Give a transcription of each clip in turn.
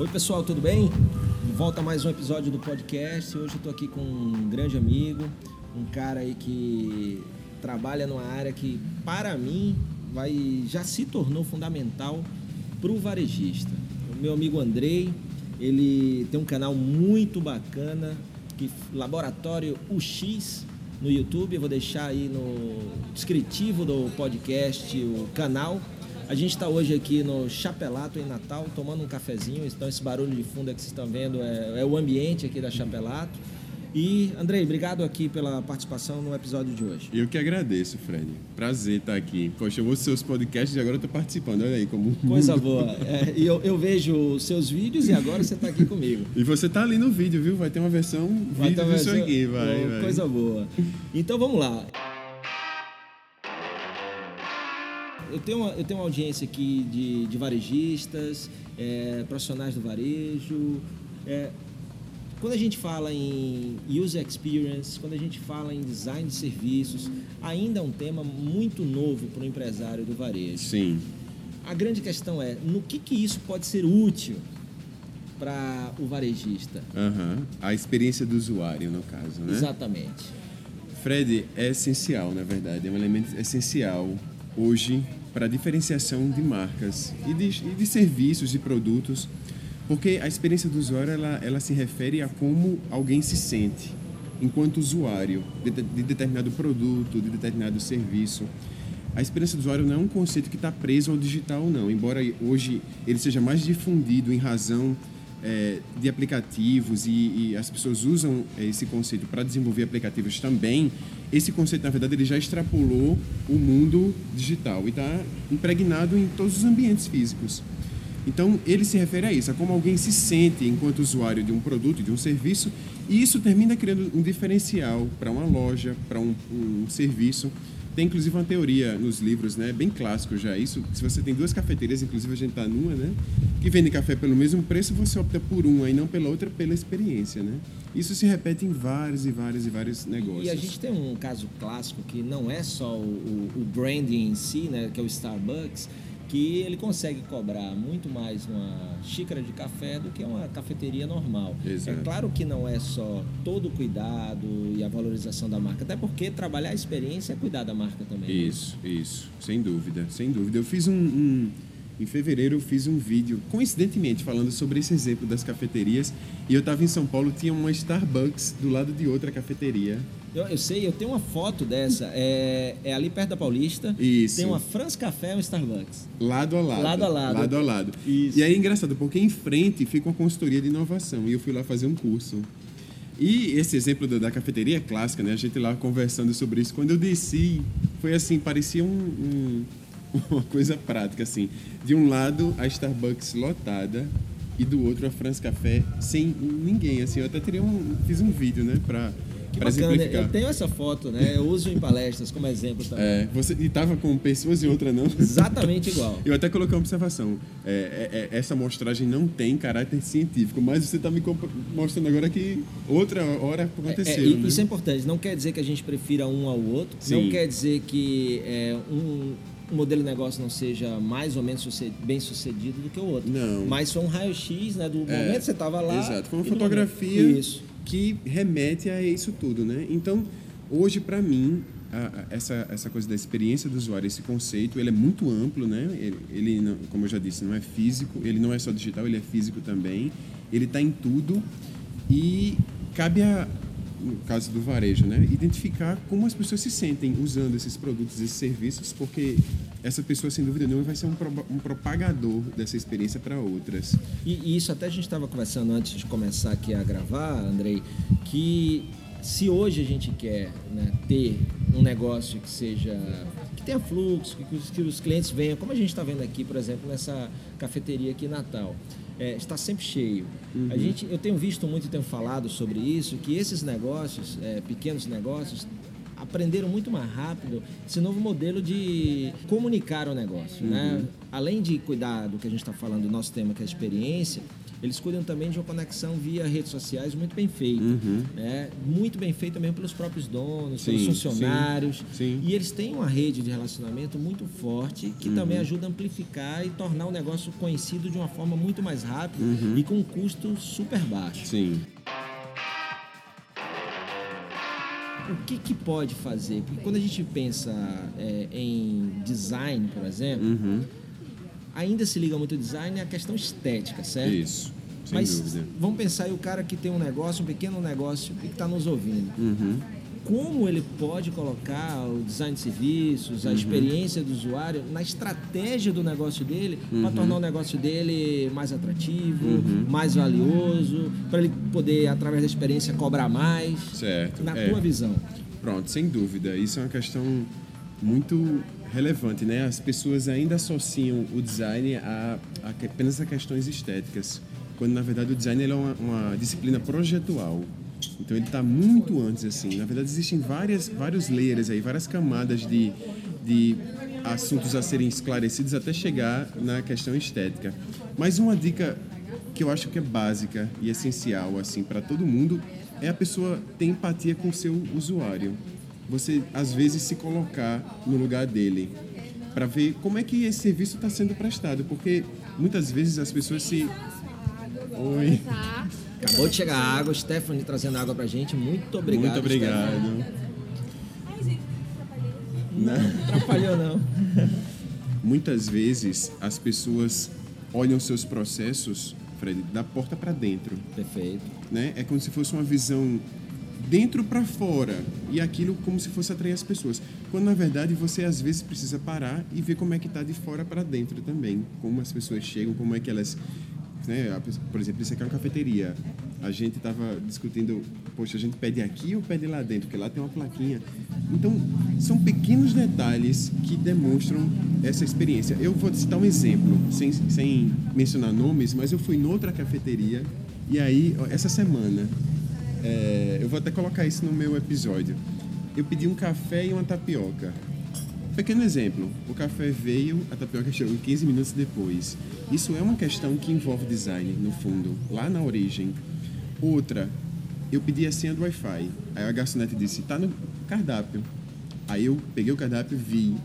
Oi, pessoal, tudo bem? Volta mais um episódio do podcast. Hoje eu estou aqui com um grande amigo, um cara aí que trabalha numa área que, para mim, vai já se tornou fundamental para o varejista. O meu amigo Andrei, ele tem um canal muito bacana, que Laboratório UX no YouTube. Eu vou deixar aí no descritivo do podcast o canal. A gente está hoje aqui no Chapelato, em Natal, tomando um cafezinho. Então, esse barulho de fundo que vocês estão vendo é, é o ambiente aqui da Chapelato. E, Andrei, obrigado aqui pela participação no episódio de hoje. Eu que agradeço, Fred. Prazer estar aqui. Poxa, eu ouço seus podcasts e agora eu estou participando. Olha aí como. Coisa boa. É, e eu, eu vejo os seus vídeos e agora você está aqui comigo. E você está ali no vídeo, viu? Vai ter uma versão vai vídeo disso versão... aqui, vai, oh, vai. Coisa boa. Então vamos lá. Eu tenho uma, eu tenho uma audiência aqui de, de varejistas, é, profissionais do varejo. É, quando a gente fala em user experience, quando a gente fala em design de serviços, ainda é um tema muito novo para o empresário do varejo. Sim. A grande questão é no que, que isso pode ser útil para o varejista. Uhum. A experiência do usuário, no caso, né? Exatamente. Fred, é essencial, na verdade, é um elemento essencial hoje para diferenciação de marcas e de, e de serviços e produtos, porque a experiência do usuário ela, ela se refere a como alguém se sente enquanto usuário de, de determinado produto, de determinado serviço. A experiência do usuário não é um conceito que está preso ao digital, não. Embora hoje ele seja mais difundido em razão é, de aplicativos e, e, as pessoas usam é, esse conceito para desenvolver aplicativos também, esse conceito, na verdade, ele já extrapolou o mundo digital e está impregnado em todos os ambientes físicos. Então, ele se refere a isso, a como alguém se sente enquanto usuário de um produto, de um serviço, e isso termina criando um diferencial para uma loja, para um, um serviço, tem inclusive uma teoria nos livros, né, bem clássico já isso. Se você tem duas cafeterias, inclusive a gente está numa, né, que vendem café pelo mesmo preço, você opta por uma e não pela outra pela experiência, né? Isso se repete em vários e vários e vários negócios. E a gente tem um caso clássico que não é só o, o branding em si, né, que é o Starbucks, que ele consegue cobrar muito mais uma xícara de café do que uma cafeteria normal. Exato. É claro que não é só todo o cuidado e a valorização da marca, até porque trabalhar a experiência é cuidar da marca também. Né? Isso, né? isso, sem dúvida, sem dúvida. Eu fiz um, um em fevereiro eu fiz um vídeo, coincidentemente, falando sobre esse exemplo das cafeterias. E eu estava em São Paulo, tinha uma Starbucks do lado de outra cafeteria. Eu, eu, sei, eu tenho uma foto dessa. É, é ali perto da Paulista. Isso. Tem uma France Café e um Starbucks. Lado a lado. Lado a lado. Lado a lado. Isso. E aí é engraçado, porque em frente fica uma consultoria de inovação. E eu fui lá fazer um curso. E esse exemplo da, cafeteria é clássica, né? A gente lá conversando sobre isso. Quando eu desci, foi assim, parecia um, um uma coisa prática, assim. De um lado, a Starbucks lotada e do outro, a France Café sem ninguém, assim. Eu até teria um... Fiz um vídeo, né, para que bacana, eu tenho essa foto, né? Eu uso em palestras como exemplo também. É, você, e tava com pessoas e outra não? Exatamente igual. Eu até coloquei uma observação. É, é, é essa amostragem não tem caráter científico, mas você está me mostrando agora que outra hora aconteceu. É, é, né? Isso é importante. Não quer dizer que a gente prefira um ao outro. Sim. Não quer dizer que é, um o modelo de negócio não seja mais ou menos bem sucedido do que o outro. Não. Mas foi um raio-x né, do é, momento que você estava lá. Exato. Foi uma fotografia que remete a isso tudo. Né? Então, hoje, para mim, a, a, essa, essa coisa da experiência do usuário, esse conceito, ele é muito amplo. Né? Ele, ele não, como eu já disse, não é físico, ele não é só digital, ele é físico também. Ele está em tudo. E cabe a, no caso do varejo, né? identificar como as pessoas se sentem usando esses produtos, esses serviços, porque essa pessoa, sem dúvida nenhuma, vai ser um, pro, um propagador dessa experiência para outras. E, e, isso até a gente estava conversando antes de começar aqui a gravar, Andrei, que se hoje a gente quer né, ter um negócio que seja que tenha fluxo, que os, que os clientes venham, como a gente está vendo aqui, por exemplo, nessa cafeteria aqui em Natal é, está sempre cheio. Uhum. A gente, eu tenho visto muito e tenho falado sobre isso, que esses negócios, é, pequenos negócios, aprenderam muito mais rápido esse novo modelo de comunicar o negócio, né? Além de cuidar do que a gente está falando, do nosso tema que é a experiência, eles cuidam também de uma conexão via redes sociais muito bem feita. Uhum. Né? Muito bem feita mesmo pelos próprios donos, pelos Sim, funcionários. sim, sim. E eles têm uma rede de relacionamento muito forte que também Uhum. ajuda a amplificar e tornar o negócio conhecido de uma forma muito mais rápida Uhum. e com um custo super baixo. Sim. O que, que pode fazer? Porque quando a gente pensa é, em design, por exemplo, Uhum. ainda se liga muito ao design à questão estética, certo? Isso. Sem Mas dúvida. vamos pensar aí o cara que tem um negócio, um pequeno negócio e que está nos ouvindo. Uhum. Como ele pode colocar o design de serviços, Uhum. a experiência do usuário na estratégia do negócio dele Uhum. para tornar o negócio dele mais atrativo, mais valioso, para ele poder, através da experiência, cobrar mais? Certo. Na é. tua visão. Pronto, sem dúvida. Isso é uma questão muito relevante, né? As pessoas ainda associam o design a, a apenas a questões estéticas, quando na verdade o design é uma, uma disciplina projetual. Então ele está muito antes assim. Na verdade existem várias vários layers aí, várias camadas de, de assuntos a serem esclarecidos até chegar na questão estética. Mas uma dica que eu acho que é básica e essencial assim para todo mundo é a pessoa ter empatia com o seu usuário. Você às vezes se colocar no lugar dele para ver como é que esse serviço está sendo prestado, porque muitas vezes as pessoas se Oi. Tá. Acabou de chegar a água, Stephanie trazendo água pra gente. Muito obrigado. Muito obrigado. Stephanie. Ai, gente, atrapalhei. Não, atrapalhou não. Muitas vezes as pessoas olham seus processos, Fred, da porta para dentro. Perfeito. né? É como se fosse uma visão dentro para fora e aquilo como se fosse atrair as pessoas. Quando na verdade você às vezes precisa parar e ver como é que está de fora para dentro também, como as pessoas chegam, como é que elas, né? Por exemplo, isso aqui é uma cafeteria. A gente estava discutindo, poxa, a gente pede aqui ou pede lá dentro, porque lá tem uma plaquinha. Então, são pequenos detalhes que demonstram essa experiência. Eu vou citar um exemplo, sem, sem mencionar nomes, mas eu fui noutra cafeteria e aí, essa semana, é, eu vou até colocar isso no meu episódio. Eu pedi um café e uma tapioca. Pequeno exemplo, o café veio, a tapioca chegou 15 minutos depois. Isso é uma questão que envolve design, no fundo, lá na origem. Outra, eu pedi a senha do Wi-Fi. Aí a garçonete disse, tá no cardápio. Aí eu peguei o cardápio e vi.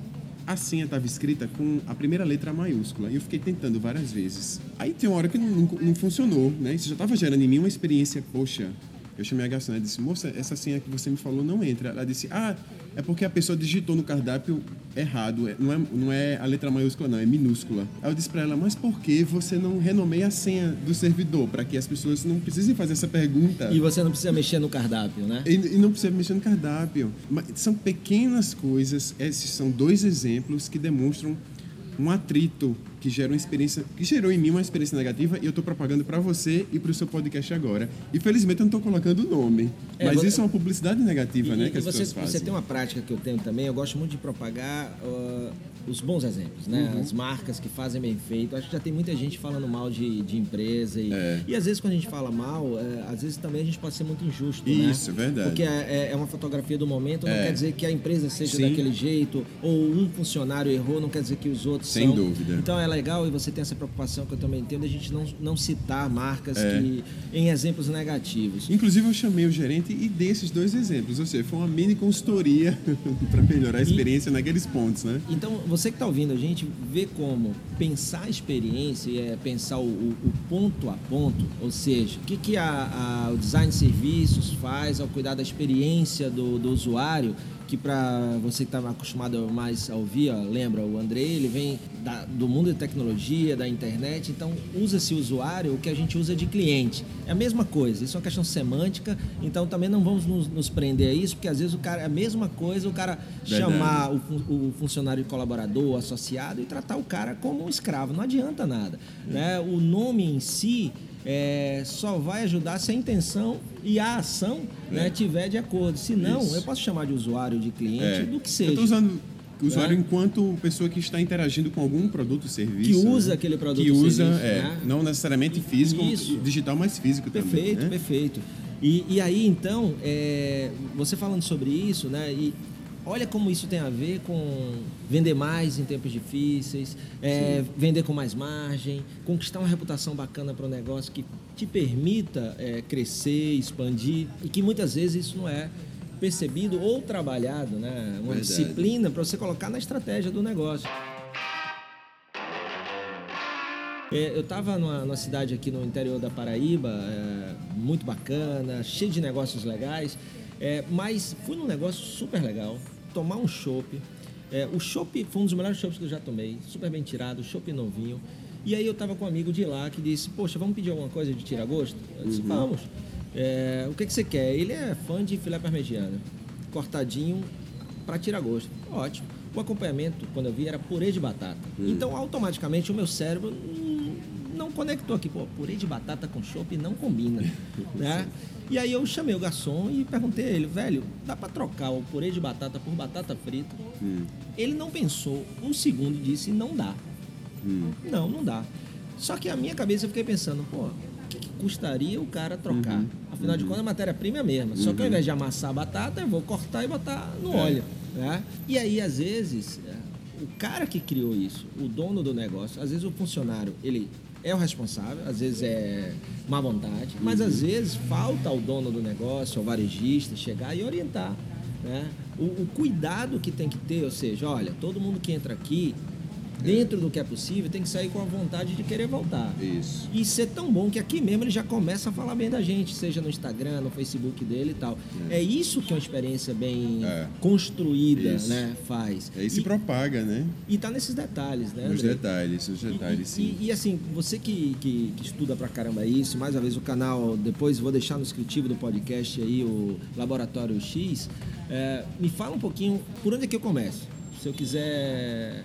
A senha estava escrita com a primeira letra maiúscula. E eu fiquei tentando várias vezes. Aí tem uma hora que não, não, não funcionou, né? Isso já estava gerando em mim uma experiência, poxa, eu chamei a garçonete e disse, moça, essa senha que você me falou não entra. Ela disse, ah, é porque a pessoa digitou no cardápio errado. É- Não é, não é a letra maiúscula, não, é minúscula. Aí eu disse para ela, mas por que você não renomeia a senha do servidor? Para que as pessoas não precisem fazer essa pergunta. E você não precisa mexer no cardápio, né? E, e não precisa mexer no cardápio. Mas são pequenas coisas, esses são dois exemplos que demonstram um atrito que gera uma experiência, que gerou em mim uma experiência negativa e eu estou propagando para você e para o seu podcast agora. E felizmente eu não estou colocando o nome. É, mas você- isso é uma publicidade negativa, E- né? e Que as você, pessoas fazem. você tem uma prática que eu tenho também, eu gosto muito de propagar uh, os bons exemplos, né? Uhum. As marcas que fazem bem feito. Acho que já tem muita gente falando mal de, de empresa. E, É. e às vezes quando a gente fala mal, é, às vezes também a gente pode ser muito injusto, né? Isso, é verdade. Porque é, é uma fotografia do momento, não É. quer dizer que a empresa seja Sim. daquele jeito, ou um funcionário errou, não quer dizer que os outros Sem são. dúvida. Então é legal e você tem essa preocupação que eu também entendo, a gente não, não citar marcas É. que, em exemplos negativos. Inclusive eu chamei o gerente e dei esses dois exemplos, ou seja, foi uma mini consultoria para melhorar a experiência naqueles pontos, né? Então, você que está ouvindo a gente, vê como pensar a experiência e é pensar o, o- o ponto a ponto, ou seja, o que, que a- a- o design de serviços faz ao cuidar da experiência do, do usuário, que para você que está acostumado mais a ouvir, ó, lembra, o Andrei, ele vem da- do mundo de tecnologia, da internet, então usa-se usuário o que a gente usa de cliente. É a mesma coisa, isso é uma questão semântica, então também não vamos nos, nos prender a isso, porque às vezes o cara, é a mesma coisa, o cara Verdade. chamar o, o funcionário colaborador, associado e tratar o cara como um escravo. Não adianta nada. Né? O nome em si é, só vai ajudar se a intenção e a ação né, tiver de acordo. Se não, Isso. eu posso chamar de usuário, de cliente, É. do que Eu seja. estou usando o usuário Né? enquanto pessoa que está interagindo com algum produto ou serviço. Que usa né? aquele produto Que usa, serviço, é, né? não necessariamente físico, Isso. digital, mas físico Perfeito, também. né? perfeito. E, e aí, então, é, você falando sobre isso, né? E olha como isso tem a ver com vender mais em tempos difíceis, é, vender com mais margem, conquistar uma reputação bacana para o negócio que te permita é, crescer, expandir e que muitas vezes isso não é percebido ou trabalhado, né? Uma Verdade. disciplina para você colocar na estratégia do negócio. É, eu estava numa, numa cidade aqui no interior da Paraíba, é, muito bacana, cheio de negócios legais, é, mas fui num negócio super legal, tomar um chopp. É, o chopp foi um dos melhores chopps que eu já tomei, super bem tirado, chopp novinho. E aí eu estava com um amigo de lá que disse, poxa, vamos pedir alguma coisa de tira-gosto? Eu disse, vamos. É, o que, que você quer? Ele é fã de filé parmegiana, cortadinho para tirar gosto. Ótimo. O acompanhamento, quando eu vi, era purê de batata. Então, automaticamente, o meu cérebro conectou aqui. Pô, purê de batata com chopp não combina, né? E aí eu chamei o garçom e perguntei a ele, velho, dá para trocar o purê de batata por batata frita? Ele não pensou um segundo e disse, não dá. Não, não dá. Só que a minha cabeça eu fiquei pensando, pô, o que, que custaria o cara trocar? Afinal de contas, a matéria-prima é a mesma. Só que ao invés de amassar a batata, eu vou cortar e botar no óleo. Né? E aí, às vezes, é, o cara que criou isso, o dono do negócio, às vezes o funcionário, ele é o responsável, às vezes é má vontade, mas às vezes falta ao dono do negócio, ao varejista, chegar e orientar. Né? O, o cuidado que tem que ter, ou seja, olha, todo mundo que entra aqui, dentro do que é possível, tem que sair com a vontade de querer voltar. Isso. E ser tão bom que aqui mesmo ele já começa a falar bem da gente, seja no Instagram, no Facebook dele e tal. É, isso que uma experiência bem É. construída Isso. né, faz. Se e, propaga, né? e tá nesses detalhes, né? Nos André? detalhes, nos E- detalhes, e, sim. E, e, assim, você que, que, que estuda pra caramba isso, mais uma vez o canal, depois vou deixar no descritivo do podcast aí, o Laboratório X, é, me fala um pouquinho por onde é que eu começo. Se eu quiser.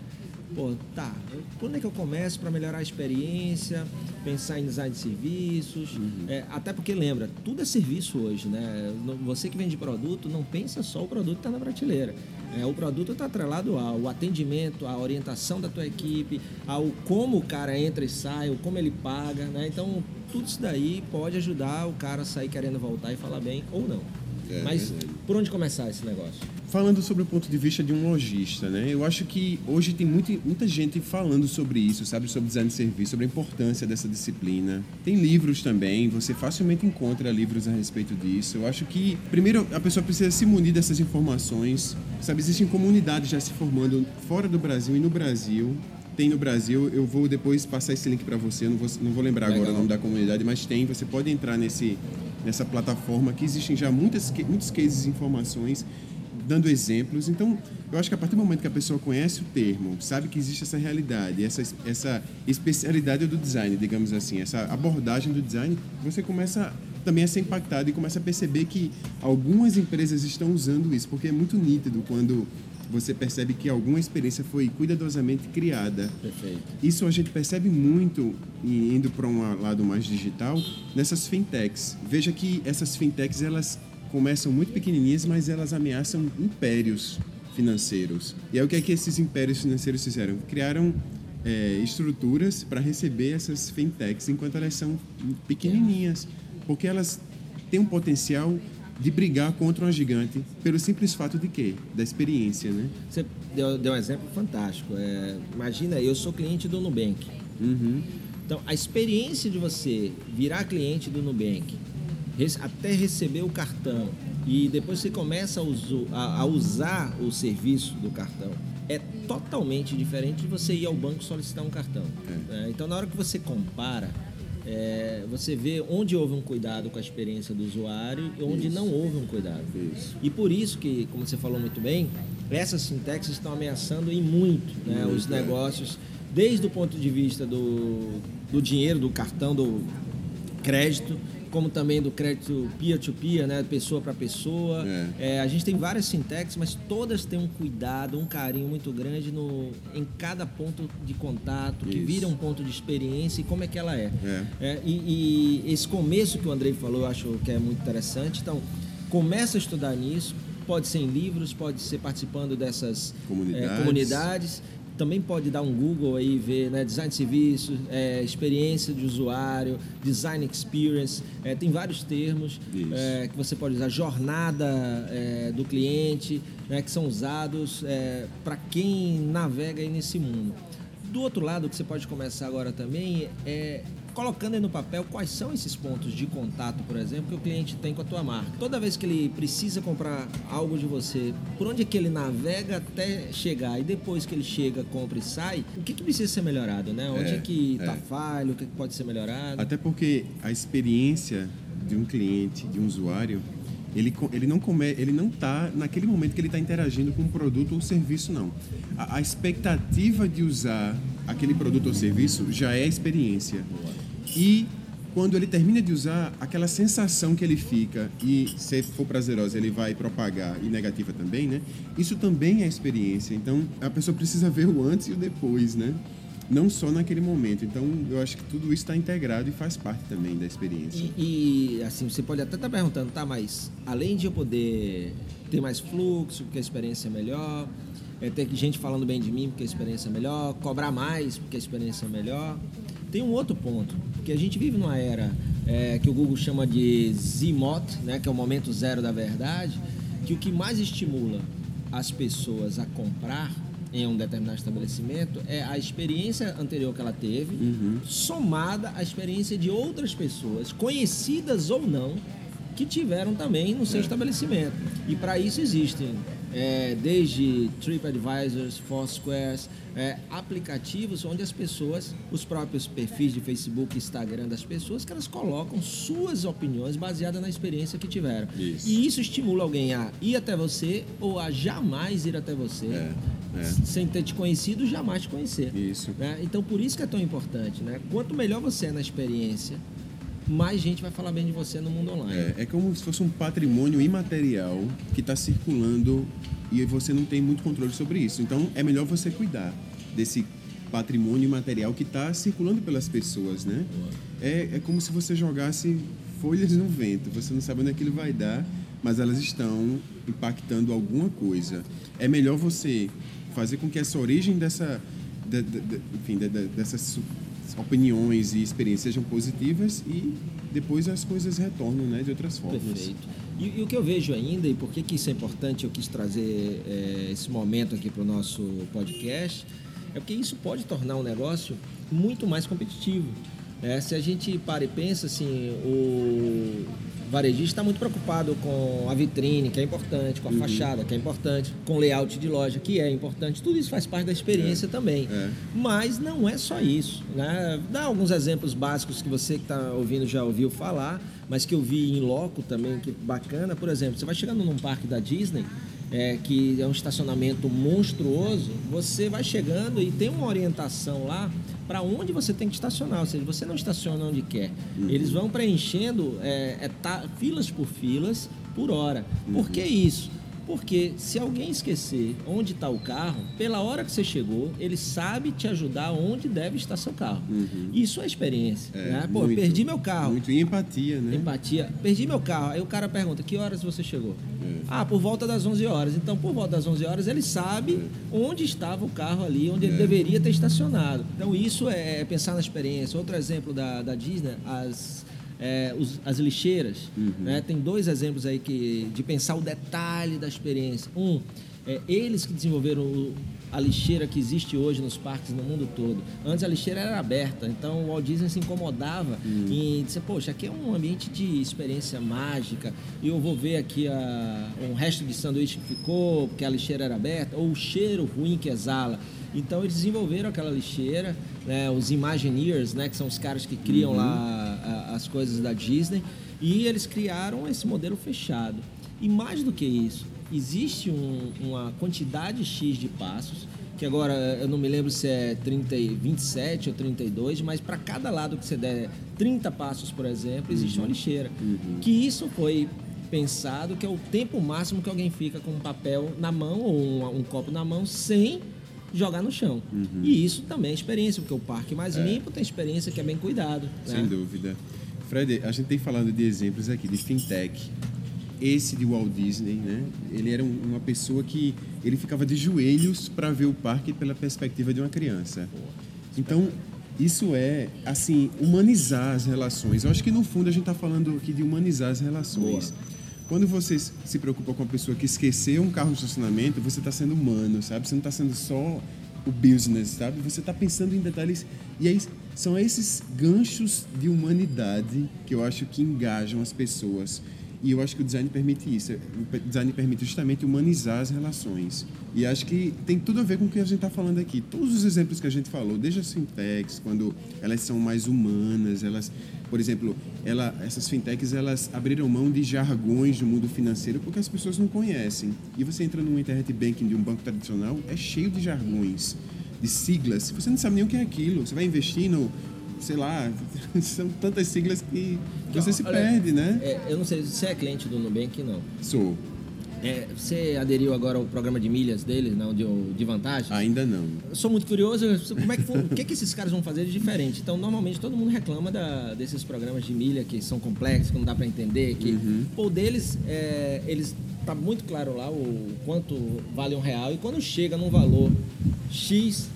Pô, tá, onde é que eu começo para melhorar a experiência, pensar em design de serviços? É, até porque lembra, tudo é serviço hoje, né? Você que vende produto, não pensa só o produto que está na prateleira. É, o produto está atrelado ao atendimento, à orientação da tua equipe, ao como o cara entra e sai, o como ele paga, né? Então, tudo isso daí pode ajudar o cara a sair querendo voltar e falar bem ou não. É, Mas verdade. por onde começar esse negócio? Falando sobre o ponto de vista de um lojista, né? Eu acho que hoje tem muita, muita gente falando sobre isso, sabe? Sobre design de serviço, sobre a importância dessa disciplina. Tem livros também, você facilmente encontra livros a respeito disso. Eu acho que, primeiro, a pessoa precisa se munir dessas informações. Sabe, existem comunidades já se formando fora do Brasil e no Brasil. Tem no Brasil, eu vou depois passar esse link para você, eu não vou, não vou lembrar agora Legal. o nome da comunidade, mas tem, você pode entrar nesse, nessa plataforma que existem já muitas, muitos cases e informações dando exemplos. Então, eu acho que a partir do momento que a pessoa conhece o termo, sabe que existe essa realidade, essa, essa especialidade do design, digamos assim, essa abordagem do design, você começa também a ser impactado e começa a perceber que algumas empresas estão usando isso, porque é muito nítido quando você percebe que alguma experiência foi cuidadosamente criada Perfeito. isso a gente percebe muito indo para um lado mais digital nessas fintechs. Veja que essas fintechs elas começam muito pequenininhas, mas elas ameaçam impérios financeiros. E é o que é que esses impérios financeiros fizeram? Criaram é, estruturas para receber essas fintechs enquanto elas são pequenininhas, porque elas têm um potencial de brigar contra uma gigante pelo simples fato de quê? Da experiência, né? Você deu, deu um exemplo fantástico. É, imagina, eu sou cliente do Nubank. Uhum. Então, a experiência de você virar cliente do Nubank, até receber o cartão e depois você começa a, usar o serviço do cartão, é totalmente diferente de você ir ao banco solicitar um cartão. né? Então, na hora que você compara, é, você vê onde houve um cuidado com a experiência do usuário e onde Isso. não houve um cuidado. Isso. E por isso que, como você falou muito bem, essas fintechs estão ameaçando em muito, né, Muito, os é. negócios, desde o ponto de vista do, do dinheiro, do cartão, do crédito, como também do crédito peer-to-peer, né, pessoa para pessoa. É. É, a gente tem várias fintechs, mas todas têm um cuidado, um carinho muito grande no, em cada ponto de contato, que Isso. vira um ponto de experiência e como é que ela é. É. É, e, e esse começo que o Andrei falou, eu acho que é muito interessante. Então, começa a estudar nisso. Pode ser em livros, pode ser participando dessas Comunidades. é, comunidades. Também pode dar um Google aí e ver né, design de serviço, é, experiência de usuário, design experience, é, tem vários termos é, que você pode usar, jornada é, do cliente, né, que são usados para quem navega aí nesse mundo. Do outro lado, o que você pode começar agora também é colocando aí no papel quais são esses pontos de contato, por exemplo, que o cliente tem com a tua marca. Toda vez que ele precisa comprar algo de você, por onde é que ele navega até chegar e depois que ele chega, compra e sai, o que, que precisa ser melhorado, né? Onde é, É, que está é. falho, o que, que pode ser melhorado? Até porque a experiência de um cliente, de um usuário, ele, ele não come, ele não está naquele momento que ele está interagindo com um produto ou serviço, não. A, a expectativa de usar aquele produto ou serviço já é a experiência. E quando ele termina de usar, aquela sensação que ele fica, e se for prazerosa, ele vai propagar, e negativa também, né? Isso também é experiência. Então, a pessoa precisa ver o antes e o depois, né? Não só naquele momento. Então, eu acho que tudo isso está integrado e faz parte também da experiência. E, e, assim, você pode até estar perguntando, tá, mas além de eu poder ter mais fluxo, porque a experiência é melhor, é ter gente falando bem de mim porque a experiência é melhor, cobrar mais porque a experiência é melhor. Tem um outro ponto, que a gente vive numa era é, que o Google chama de ZMOT, né, que é o momento zero da verdade, que o que mais estimula as pessoas a comprar em um determinado estabelecimento é a experiência anterior que ela teve, somada à experiência de outras pessoas, conhecidas ou não, que tiveram também no seu estabelecimento. E para isso existem é, desde TripAdvisors, Foursquares, é, aplicativos onde as pessoas, os próprios perfis de Facebook Instagram das pessoas, que elas colocam suas opiniões baseadas na experiência que tiveram. Isso. E isso estimula alguém a ir até você ou a jamais ir até você, É, é. sem ter te conhecido, jamais te conhecer. Isso. né? Então, por isso que é tão importante. Né? Quanto melhor você é na experiência, mais gente vai falar bem de você no mundo online. É, é como se fosse um patrimônio imaterial que está circulando e você não tem muito controle sobre isso. Então é melhor você cuidar desse patrimônio imaterial que está circulando pelas pessoas, né? É, é como se você jogasse folhas no vento. Você não sabe onde é que ele vai dar, mas elas estão impactando alguma coisa. É melhor você fazer com que essa origem dessa, de- de- de- enfim, de- de- dessas su- opiniões e experiências sejam positivas e depois as coisas retornam, né, de outras formas. Perfeito. E, e o que eu vejo ainda, e por que, que isso é importante, eu quis trazer é, esse momento aqui para o nosso podcast, é porque isso pode tornar um negócio muito mais competitivo. né? se a gente para e pensa assim, o varejista está muito preocupado com a vitrine, que é importante, com a fachada, que é importante, com o layout de loja, que é importante, tudo isso faz parte da experiência também. é. Mas não é só isso. Né? Dá alguns exemplos básicos que você que está ouvindo já ouviu falar, mas que eu vi em loco também, que bacana. Por exemplo, você vai chegando num parque da Disney, é, que é um estacionamento monstruoso, você vai chegando e tem uma orientação lá para onde você tem que estacionar, ou seja, você não estaciona onde quer. Eles vão preenchendo é, eta- filas por filas por hora. Por que isso? Porque se alguém esquecer onde está o carro, pela hora que você chegou, ele sabe te ajudar onde deve estar seu carro. Isso é experiência. É, né? Pô, muito, perdi meu carro. Muito em empatia, né? Empatia. Perdi meu carro. Aí o cara pergunta, que horas você chegou? É. Ah, por volta das 11 horas. Então, por volta das 11 horas, ele sabe onde estava o carro ali, onde ele É. deveria ter estacionado. Então, isso é pensar na experiência. Outro exemplo da, da Disney, as, é, os- as lixeiras. Uhum. né? Tem dois exemplos aí que, de pensar o detalhe da experiência. Um, é, eles que desenvolveram o- a lixeira que existe hoje nos parques no mundo todo. Antes a lixeira era aberta, então o Walt Disney se incomodava em dizer, poxa, aqui é um ambiente de experiência mágica, e eu vou ver aqui a, um resto de sanduíche que ficou, porque a lixeira era aberta, ou o cheiro ruim que exala. Então eles desenvolveram aquela lixeira, né, os Imagineers, né, que são os caras que criam lá a- as coisas da Disney, e eles criaram esse modelo fechado. E mais do que isso, existe um- uma quantidade X de passos, que agora eu não me lembro se é 30, e- 27 ou 32, mas para cada lado que você der 30 passos, por exemplo, existe uma lixeira. Que isso foi pensado que é o tempo máximo que alguém fica com um papel na mão ou um, um copo na mão sem jogar no chão. E isso também é experiência, porque o parque mais limpo tem experiência que é bem cuidado. Sem né? dúvida. Fred, a gente tem falado de exemplos aqui de fintech. esse de Walt Disney, né? Ele era um- uma pessoa que ele ficava de joelhos para ver o parque pela perspectiva de uma criança. Então, isso é, assim, humanizar as relações. Eu acho que, no fundo, a gente está falando aqui de humanizar as relações. Quando você se preocupa com uma pessoa que esqueceu um carro no estacionamento, você está sendo humano, sabe? Você não está sendo só o business, sabe? Você está pensando em detalhes. E aí, são esses ganchos de humanidade que eu acho que engajam as pessoas. E eu acho que o design permite isso. O design permite justamente humanizar as relações. E acho que tem tudo a ver com o que a gente está falando aqui. Todos os exemplos que a gente falou, desde as fintechs, quando elas são mais humanas, elas, por exemplo, ela, essas fintechs elas abriram mão de jargões do mundo financeiro porque as pessoas não conhecem. E você entra num internet banking de um banco tradicional, é cheio de jargões, de siglas. Você não sabe nem o que é aquilo. Você vai investir no sei lá, são tantas siglas que você se Olha, perde, né? É, eu não sei, você é cliente do Nubank, não. Sou. É, você aderiu agora ao programa de milhas deles, não, de, de vantagem? Ainda não. Eu sou muito curioso, como é que, o que, que esses caras vão fazer de diferente? Então, normalmente todo mundo reclama da- desses programas de milha que são complexos, que não dá para entender, que pô, o deles, é, eles tá muito claro lá o quanto vale um real e quando chega num valor X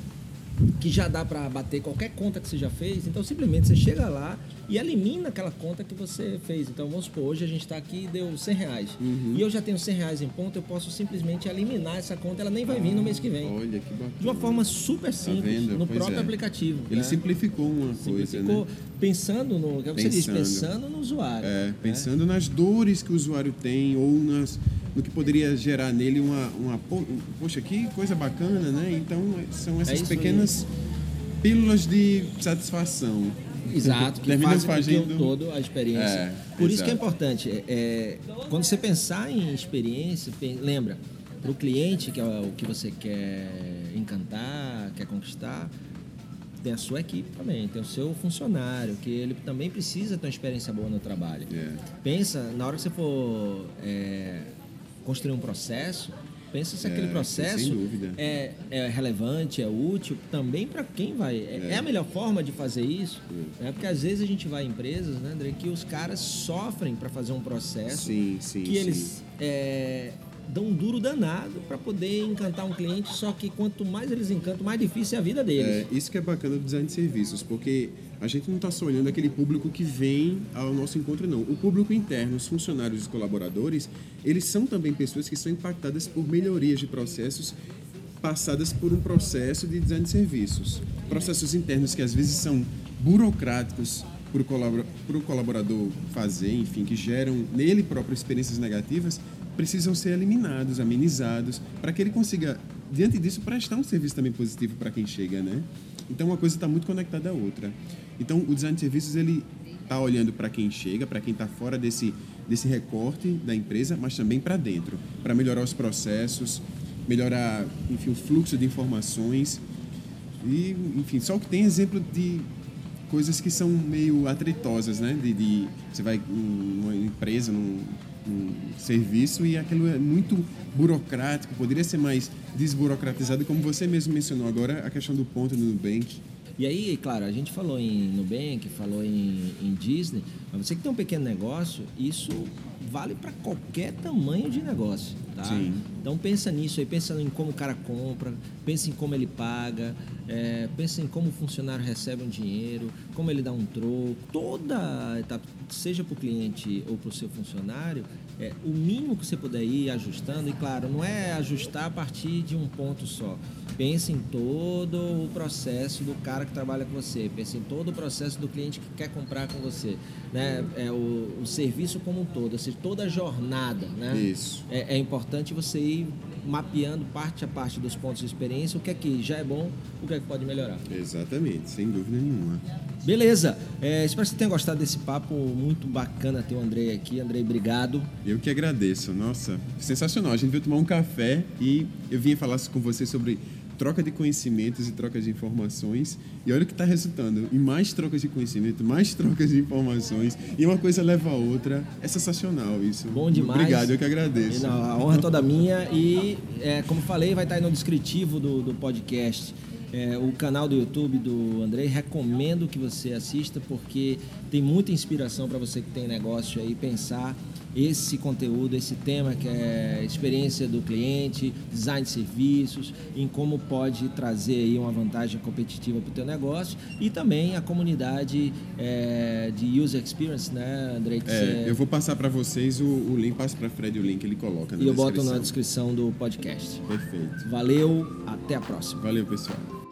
que já dá para bater qualquer conta que você já fez, então simplesmente você chega lá e elimina aquela conta que você fez. Então vamos supor, hoje a gente está aqui e deu 100 reais. E eu já tenho 100 reais em ponto, eu posso simplesmente eliminar essa conta, ela nem vai vir no mês que vem. Olha que bacana. De uma forma super simples, vendo? no Pois próprio é. aplicativo. Ele né? simplificou uma coisa, Simplificou né? pensando no. que você diz, Pensando. pensando no usuário. É, né? pensando nas dores que o usuário tem ou nas, no que poderia gerar nele uma, uma po- poxa, que coisa bacana, né? Então são essas É isso aí. pequenas pílulas de satisfação. Exato, que fazem fazendo- todo a experiência. É, Por isso que é exato. importante. é, é, quando você pensar em experiência, lembra, para o cliente, que é o que você quer encantar, quer conquistar, tem a sua equipe também, tem o seu funcionário, que ele também precisa ter uma experiência boa no trabalho. É. Pensa, na hora que você for é, construir um processo, pensa se É, aquele processo é, é relevante, é útil também para quem vai. É, é a melhor forma de fazer isso, né? porque às vezes a gente vai em empresas, né, André, que os caras sofrem para fazer um processo Sim, sim, que sim. eles é, dão um duro danado para poder encantar um cliente, só que quanto mais eles encantam, mais difícil é a vida deles. É, isso que é bacana do design de serviços, porque a gente não está só olhando aquele público que vem ao nosso encontro, não. O público interno, os funcionários os colaboradores, eles são também pessoas que são impactadas por melhorias de processos passadas por um processo de design de serviços. Processos internos que às vezes são burocráticos para o colaborador fazer, enfim, que geram nele próprio experiências negativas, precisam ser eliminados, amenizados, para que ele consiga, diante disso, prestar um serviço também positivo para quem chega, né? Então, uma coisa está muito conectada à outra. Então, o design de serviços, ele está olhando para quem chega, para quem está fora desse, desse recorte da empresa, mas também para dentro, para melhorar os processos, melhorar, enfim, o fluxo de informações. E, enfim, só que tem exemplo de coisas que são meio atritosas, né? De, de- você vai em uma empresa, num, serviço e aquilo é muito burocrático, poderia ser mais desburocratizado, como você mesmo mencionou agora, a questão do ponto no Nubank. E aí, claro, a gente falou em Nubank, falou em, em Disney, mas você que tem um pequeno negócio, isso vale para qualquer tamanho de negócio, tá? Sim. Então pensa nisso aí, pensa em como o cara compra, pensa em como ele paga, é, pensa em como o funcionário recebe um dinheiro, como ele dá um troco, toda etapa, seja para o cliente ou para o seu funcionário, é, o mínimo que você puder ir ajustando, e claro, não é ajustar a partir de um ponto só. Pense em todo o processo do cara que trabalha com você, pense em todo o processo do cliente que quer comprar com você, né? É, o, o serviço como um todo, ou seja, toda a jornada, né? Isso. É, é importante você ir mapeando parte a parte dos pontos de experiência, o que é que já é bom, o que é que pode melhorar. Exatamente, sem dúvida nenhuma. Beleza, é, espero que você tenha gostado desse papo muito bacana ter o Andrei aqui. Andrei, obrigado. Eu que agradeço. Nossa, sensacional. A gente veio tomar um café e eu vim falar com você sobre troca de conhecimentos e troca de informações. E olha o que está resultando. E mais trocas de conhecimento, mais trocas de informações. E uma coisa leva a outra. É sensacional isso. Bom demais. Obrigado, eu que agradeço. Não, a honra é toda minha e, é, como falei, vai estar aí no descritivo do, do podcast. É, o canal do YouTube do Andrei, recomendo que você assista porque tem muita inspiração para você que tem negócio aí pensar esse conteúdo, esse tema que é experiência do cliente, design de serviços, em como pode trazer aí uma vantagem competitiva para o teu negócio e também a comunidade é, de user experience, né? Que É, você- eu vou passar para vocês o, o link, passo para Fred o link, ele coloca na E eu boto na descrição do podcast. Perfeito. Valeu, até a próxima. Valeu, pessoal.